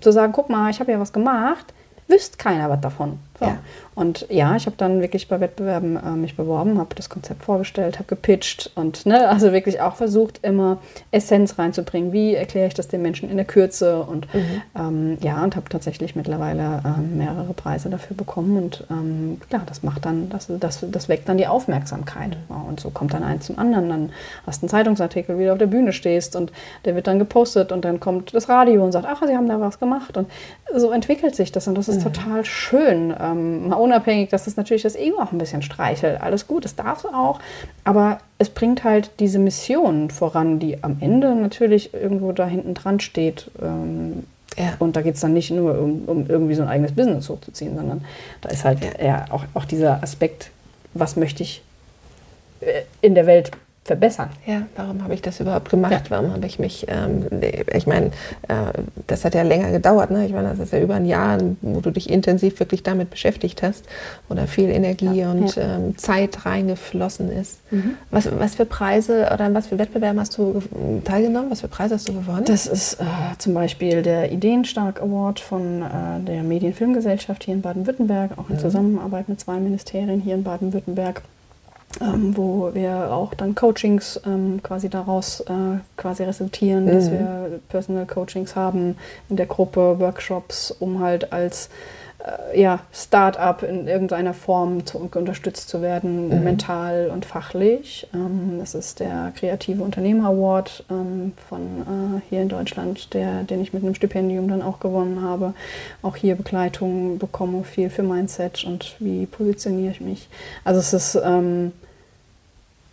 zu sagen, guck mal, ich habe ja was gemacht, wüsste keiner was davon. So. Ja. Und ja, ich habe dann wirklich bei Wettbewerben äh, mich beworben, habe das Konzept vorgestellt, habe gepitcht und ne, also wirklich auch versucht, immer Essenz reinzubringen. Wie erkläre ich das den Menschen in der Kürze? Und mhm. ähm, ja, und habe tatsächlich mittlerweile ähm, mehrere Preise dafür bekommen. Und ähm, ja, das macht dann, das, das, das weckt dann die Aufmerksamkeit. Mhm. Und so kommt dann eins zum anderen. Dann hast du einen Zeitungsartikel, wie du auf der Bühne stehst und der wird dann gepostet und dann kommt das Radio und sagt, ach, sie haben da was gemacht. Und so entwickelt sich das und das ist mhm. total schön. Ähm, mal unabhängig, dass das natürlich das Ego auch ein bisschen streichelt. Alles gut, das darf es auch. Aber es bringt halt diese Mission voran, die am Ende natürlich irgendwo da hinten dran steht. Ähm, ja. Und da geht es dann nicht nur um, um, irgendwie so ein eigenes Business hochzuziehen, sondern da ist halt ja. auch, auch dieser Aspekt, was möchte ich äh, in der Welt verbessern. Ja, warum habe ich das überhaupt gemacht? Ja. Warum habe ich mich, ähm, ich meine, äh, das hat ja länger gedauert, ne? Ich meine, das ist ja über ein Jahr, wo du dich intensiv wirklich damit beschäftigt hast oder viel Energie ja. und ja. Ähm, Zeit reingeflossen ist. Mhm. Was, was für Preise oder was für Wettbewerben hast du teilgenommen? Was für Preise hast du gewonnen? Das ist äh, zum Beispiel der Ideenstark Award von äh, der Medienfilmgesellschaft hier in Baden-Württemberg, auch in mhm. Zusammenarbeit mit zwei Ministerien hier in Baden-Württemberg ähm, wo wir auch dann Coachings ähm, quasi daraus äh, quasi resultieren, mhm. dass wir Personal Coachings haben in der Gruppe, Workshops, um halt als äh, ja, Start-up in irgendeiner Form zu, unterstützt zu werden, mhm. mental und fachlich. Ähm, das ist der Kreative Unternehmer Award ähm, von äh, hier in Deutschland, der, den ich mit einem Stipendium dann auch gewonnen habe. Auch hier Begleitung bekomme, viel für Mindset und wie positioniere ich mich. Also es ist ähm,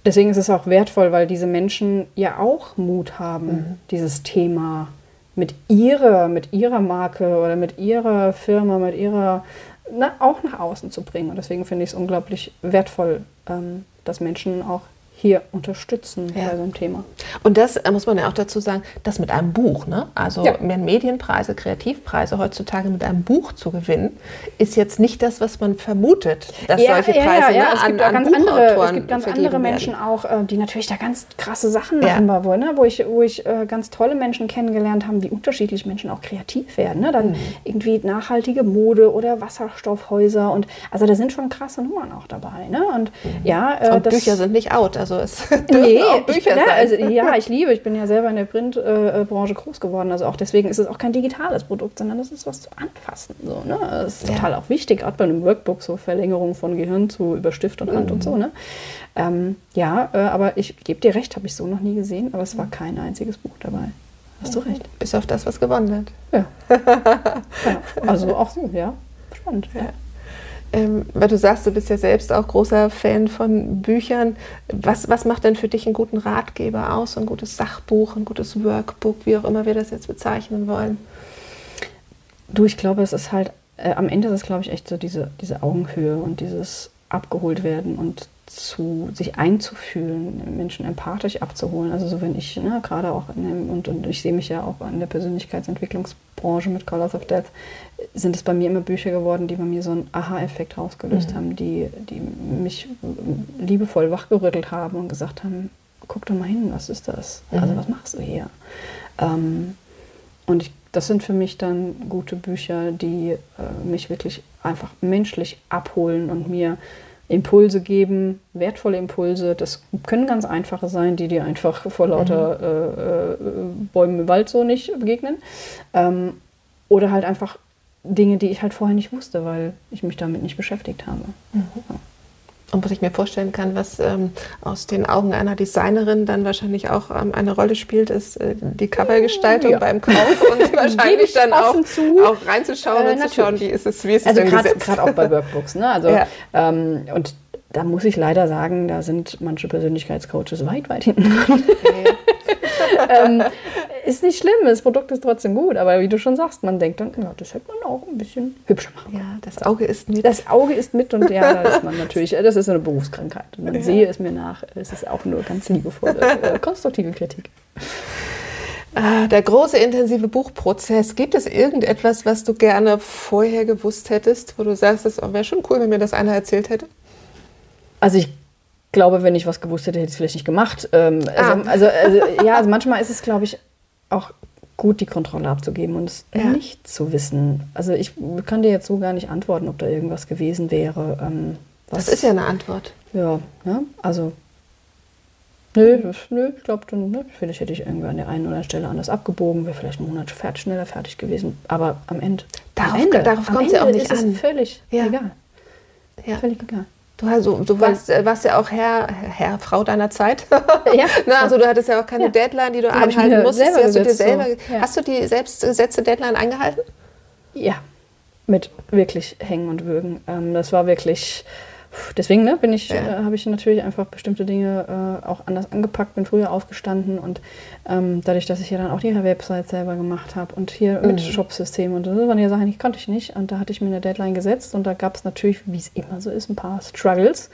deswegen ist es auch wertvoll, weil diese Menschen ja auch Mut haben, mhm. dieses Thema mit ihrer, mit ihrer Marke oder mit ihrer Firma, mit ihrer, na, auch nach außen zu bringen. Und deswegen finde ich es unglaublich wertvoll, ähm, dass Menschen auch hier unterstützen ja. bei so einem Thema. Und das äh, muss man ja auch dazu sagen, das mit einem Buch, ne? also ja. Medienpreise, Kreativpreise heutzutage mit einem Buch zu gewinnen, ist jetzt nicht das, was man vermutet, dass ja, solche Preise ne, es, gibt an, ganz andere, es gibt ganz andere Menschen werden. auch, äh, die natürlich da ganz krasse Sachen machen, wo, ne? wo ich, wo ich äh, ganz tolle Menschen kennengelernt habe, wie unterschiedlich Menschen auch kreativ werden. Ne? Dann mhm. irgendwie nachhaltige Mode oder Wasserstoffhäuser und also da sind schon krasse Nummern auch dabei. Ne? Und mhm. ja, äh, und Bücher sind nicht out. Also es nee, auch Bücher ich, sein. Also, ja, ich liebe, ich bin ja selber in der Printbranche groß geworden. Also auch deswegen ist es auch kein digitales Produkt, sondern das ist was zu anfassen. So, ne? Das ist Ja. total auch wichtig, gerade bei einem Workbook, so Verlängerung von Gehirn zu über Stift und Hand und Mhm. so. Ne? Ähm, ja, äh, aber ich gebe dir recht, habe ich so noch nie gesehen, aber es war kein einziges Buch dabei. Hast du recht. Bis auf das, was gewonnen hat. Ja. ja. Also auch so, ja. Spannend. Ja. Ähm, weil du sagst, du bist ja selbst auch großer Fan von Büchern. Was, was macht denn für dich einen guten Ratgeber aus? Ein gutes Sachbuch, ein gutes Workbook, wie auch immer wir das jetzt bezeichnen wollen? Du, ich glaube, es ist halt, äh, am Ende ist es, glaube ich, echt so diese, diese Augenhöhe und dieses abgeholt werden und zu sich einzufühlen, Menschen empathisch abzuholen. Also so wenn ich, ne, gerade auch in dem, und, und ich sehe mich ja auch in der Persönlichkeitsentwicklungsbranche mit Colors of Death, sind es bei mir immer Bücher geworden, die bei mir so einen Aha-Effekt rausgelöst haben, die, die mich liebevoll wachgerüttelt haben und gesagt haben, guck doch mal hin, was ist das? Also was machst du hier? Ähm, und ich, das sind für mich dann gute Bücher, die äh, mich wirklich einfach menschlich abholen und mir Impulse geben, wertvolle Impulse. Das können ganz einfache sein, die dir einfach vor lauter äh, äh, Bäumen im Wald so nicht begegnen. Ähm, oder halt einfach Dinge, die ich halt vorher nicht wusste, weil ich mich damit nicht beschäftigt habe. Und was ich mir vorstellen kann, was ähm, aus den Augen einer Designerin dann wahrscheinlich auch ähm, eine Rolle spielt, ist äh, die Covergestaltung Ja. beim Kauf und wahrscheinlich ich dann auch, auch reinzuschauen Äh, und zu schauen, natürlich. wie ist es, wie ist es Also denn gerade gesetzt. gerade auch bei Workbooks. Ne? Also, Ja. ähm, und da muss ich leider sagen, da sind manche Persönlichkeitscoaches weit, weit hinten dran. ähm, ist nicht schlimm, das Produkt ist trotzdem gut, aber wie du schon sagst, man denkt dann, ja, das hätte man auch ein bisschen hübscher machen können. Ja, das Auge ist mit. Das Auge ist mit und ja, da ist man natürlich, das ist eine Berufskrankheit. Und man sehe es mir nach, es ist auch nur ganz liebevolle, äh, konstruktive Kritik. Ah, Der große intensive Buchprozess. Gibt es irgendetwas, was du gerne vorher gewusst hättest, wo du sagst, das wäre schon cool, wenn mir das einer erzählt hätte? Also ich glaube, wenn ich was gewusst hätte, hätte ich es vielleicht nicht gemacht. Ähm, also, Ah. also, also ja, also manchmal ist es, glaube ich, auch gut, die Kontrolle abzugeben und es Ja. nicht zu wissen. Also ich kann dir jetzt so gar nicht antworten, ob da irgendwas gewesen wäre. Ähm, was, Das ist ja eine Antwort. Ja, ja also. Nö, das, nö ich glaube, dann, ne, vielleicht hätte ich irgendwie an der einen oder anderen Stelle anders abgebogen, wäre vielleicht einen Monat fertig, schneller fertig gewesen. Aber am Ende. Darauf- am Ende, darauf am kommt's ja auch nicht ist an. Es völlig Ja. egal. Ja. Völlig egal. Du, also, du warst, äh, warst ja auch Herr, Herr, Frau deiner Zeit. Ja. Na, also du hattest ja auch keine Ja. Deadline, die du ich einhalten musstest. selber hast, du dir gesetzt, so. selber, Ja. hast du die selbstgesetzte Deadline eingehalten? Ja, mit wirklich Hängen und Würgen. Ähm, das war wirklich. Deswegen ne, bin ich, Ja. äh, habe ich natürlich einfach bestimmte Dinge äh, auch anders angepackt, bin früher aufgestanden und ähm, dadurch, dass ich ja dann auch die Website selber gemacht habe und hier mit Shopsystem und so waren ja Sachen, die konnte ich nicht. Und da hatte ich mir eine Deadline gesetzt und da gab es natürlich, wie es immer so ist, ein paar Struggles.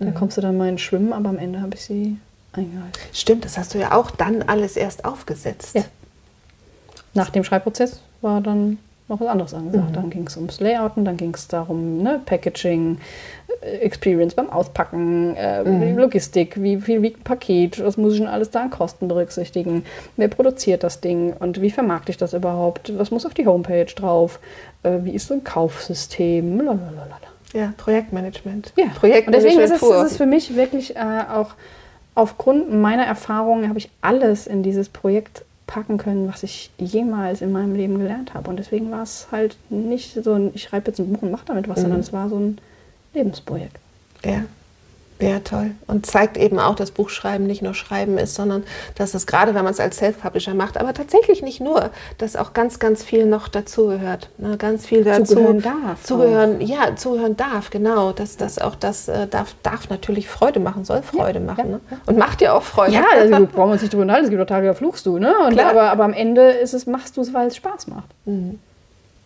Da kommst du dann mal ins Schwimmen, aber am Ende habe ich sie eingehalten. Stimmt, das hast du ja auch dann alles erst aufgesetzt. Ja. Nach dem Schreibprozess war dann noch was anderes angesagt. Dann ging es ums Layouten, dann ging es darum, ne, Packaging, Experience beim Auspacken, äh, Logistik, wie viel wiegt ein Paket, was muss ich denn alles da an Kosten berücksichtigen, wer produziert das Ding und wie vermarkte ich das überhaupt, was muss auf die Homepage drauf, äh, wie ist so ein Kaufsystem, lalalala. Ja, Projektmanagement. Ja, Projektmanagement und deswegen ist es, ist es für mich wirklich äh, auch aufgrund meiner Erfahrungen habe ich alles in dieses Projekt packen können, was ich jemals in meinem Leben gelernt habe. Und deswegen war es halt nicht so ein, ich schreibe jetzt ein Buch und mache damit was, sondern es war so ein Lebensprojekt. Ja. Ja, toll. Und zeigt eben auch, dass Buchschreiben nicht nur Schreiben ist, sondern dass es gerade, wenn man es als Self-Publisher macht, aber tatsächlich nicht nur, dass auch ganz, ganz viel noch dazugehört. Ne? Ganz viel dazu. Zugehören darf Zugehören, ja, zugehören darf, genau. Dass das auch das äh, darf, darf natürlich Freude machen, soll Freude machen. ja, ne? Und macht dir auch Freude. Ja, also wir brauchen uns nicht drüber unterhalten, es gibt auch Tage, da fluchst du, ne? Und, aber, aber am Ende ist es, machst du es, weil es Spaß macht.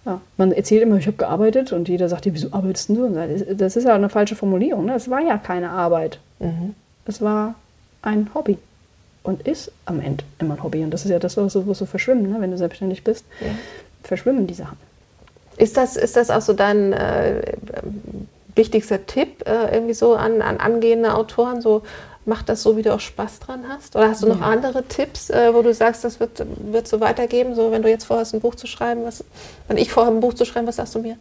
Ja, man erzählt immer, ich habe gearbeitet und jeder sagt dir, wieso arbeitest du? Und Das ist ja eine falsche Formulierung. Ne? Es war ja keine Arbeit. Es war ein Hobby und ist am Ende immer ein Hobby. Und das ist ja das, was so, so verschwimmen, ne? wenn du selbstständig bist. Verschwimmen die Sachen. Ist das, ist das auch so dein äh, wichtigster Tipp äh, irgendwie so an, an angehende Autoren? So, mach das so, wie du auch Spaß dran hast? Oder hast du noch andere Tipps, äh, wo du sagst, das wird, wird so weitergeben? So, wenn du jetzt vorhast, ein Buch zu schreiben, was, wenn ich vorhabe, ein Buch zu schreiben, was sagst du mir?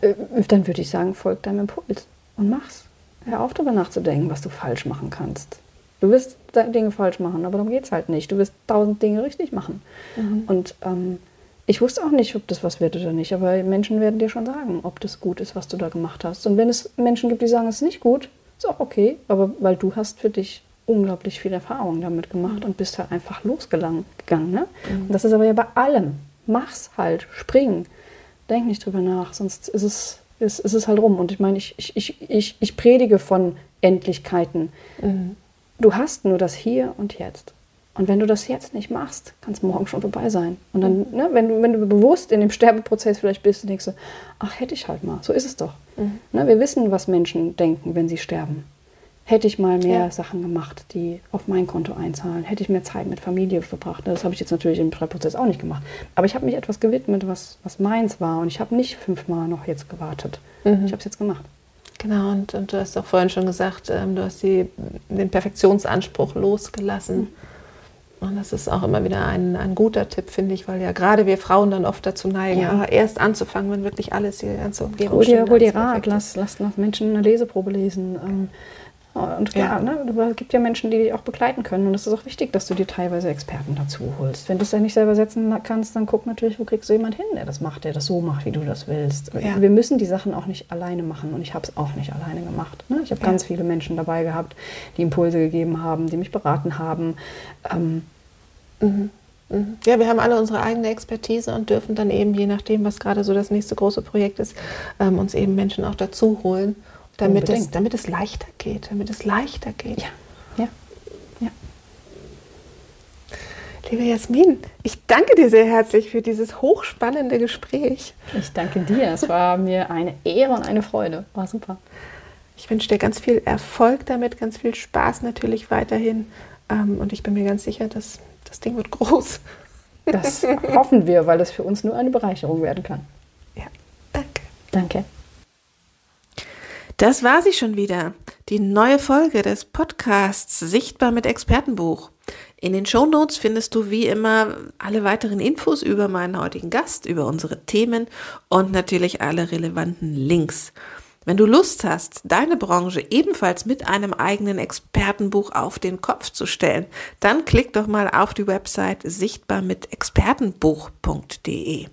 Äh, Dann würde ich sagen, folg deinem Impuls und mach's. Hör auf, darüber nachzudenken, was du falsch machen kannst. Du wirst Dinge falsch machen, aber darum geht es halt nicht. Du wirst tausend Dinge richtig machen. Mhm. Und ähm, ich wusste auch nicht, ob das was wird oder nicht, aber Menschen werden dir schon sagen, ob das gut ist, was du da gemacht hast. Und wenn es Menschen gibt, die sagen, es ist nicht gut, ist auch okay, aber weil du hast für dich unglaublich viel Erfahrung damit gemacht mhm. und bist halt einfach losgegangen. Ne? Mhm. das ist aber ja bei allem. Mach's halt, spring. Denk nicht drüber nach, sonst ist es, ist, ist es halt rum. Und ich meine, ich, ich, ich, ich, ich predige von Endlichkeiten. Mhm. Du hast nur das Hier und Jetzt. Und wenn du das jetzt nicht machst, kann es morgen schon vorbei sein. Und dann, mhm. ne, wenn, du, wenn du bewusst in dem Sterbeprozess vielleicht bist, denkst du, ach, hätte ich halt mal. So ist es doch. Mhm. Ne, wir wissen, was Menschen denken, wenn sie sterben. Hätte ich mal mehr ja. Sachen gemacht, die auf mein Konto einzahlen, hätte ich mehr Zeit mit Familie verbracht. Das habe ich jetzt natürlich im Prozess auch nicht gemacht. Aber ich habe mich etwas gewidmet, was, was meins war. Und ich habe nicht fünfmal noch jetzt gewartet. Mhm. Ich habe es jetzt gemacht. Genau, und, und, du hast auch vorhin schon gesagt, ähm, du hast die, den Perfektionsanspruch losgelassen. Mhm. Und das ist auch immer wieder ein, ein guter Tipp, finde ich, weil ja gerade wir Frauen dann oft dazu neigen, ja. erst anzufangen, wenn wirklich alles hier ganze Umgebung Hol dir, hol dir Rat, lass, lass, lass Menschen eine Leseprobe lesen. Ähm, und klar, ja. ne, es gibt ja Menschen, die dich auch begleiten können. Und es ist auch wichtig, dass du dir teilweise Experten dazu holst. Wenn du es ja nicht selber setzen kannst, dann guck natürlich, wo kriegst du jemanden hin, der das macht, der das so macht, wie du das willst. Ja. Wir müssen die Sachen auch nicht alleine machen. Und ich habe es auch nicht alleine gemacht. Ne? Ich habe ja. ganz viele Menschen dabei gehabt, die Impulse gegeben haben, die mich beraten haben. Ähm, mhm. Mhm. Ja, wir haben alle unsere eigene Expertise und dürfen dann eben, je nachdem, was gerade so das nächste große Projekt ist, ähm, uns eben Menschen auch dazu holen damit es, damit es leichter geht, damit es leichter geht. Ja, ja, ja. Liebe Jasmin, ich danke dir sehr herzlich für dieses hochspannende Gespräch. Ich danke dir. Es war mir eine Ehre und eine Freude. War super. Ich wünsche dir ganz viel Erfolg damit, ganz viel Spaß natürlich weiterhin. Ähm, und ich bin mir ganz sicher, dass das Ding wird groß. Das hoffen wir, weil es für uns nur eine Bereicherung werden kann. Ja, danke. Danke. Das war sie schon wieder, die neue Folge des Podcasts Sichtbar mit Expertenbuch. In den Show Notes findest du wie immer alle weiteren Infos über meinen heutigen Gast, über unsere Themen und natürlich alle relevanten Links. Wenn du Lust hast, deine Branche ebenfalls mit einem eigenen Expertenbuch auf den Kopf zu stellen, dann klick doch mal auf die Website sichtbarmitexpertenbuch.de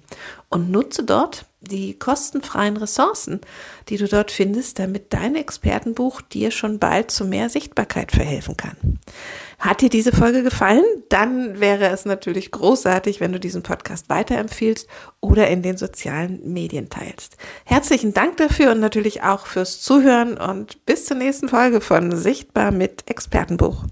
und nutze dort die kostenfreien Ressourcen, die du dort findest, damit dein Expertenbuch dir schon bald zu mehr Sichtbarkeit verhelfen kann. Hat dir diese Folge gefallen? Dann wäre es natürlich großartig, wenn du diesen Podcast weiterempfiehlst oder in den sozialen Medien teilst. Herzlichen Dank dafür und natürlich auch fürs Zuhören und bis zur nächsten Folge von Sichtbar mit Expertenbuch.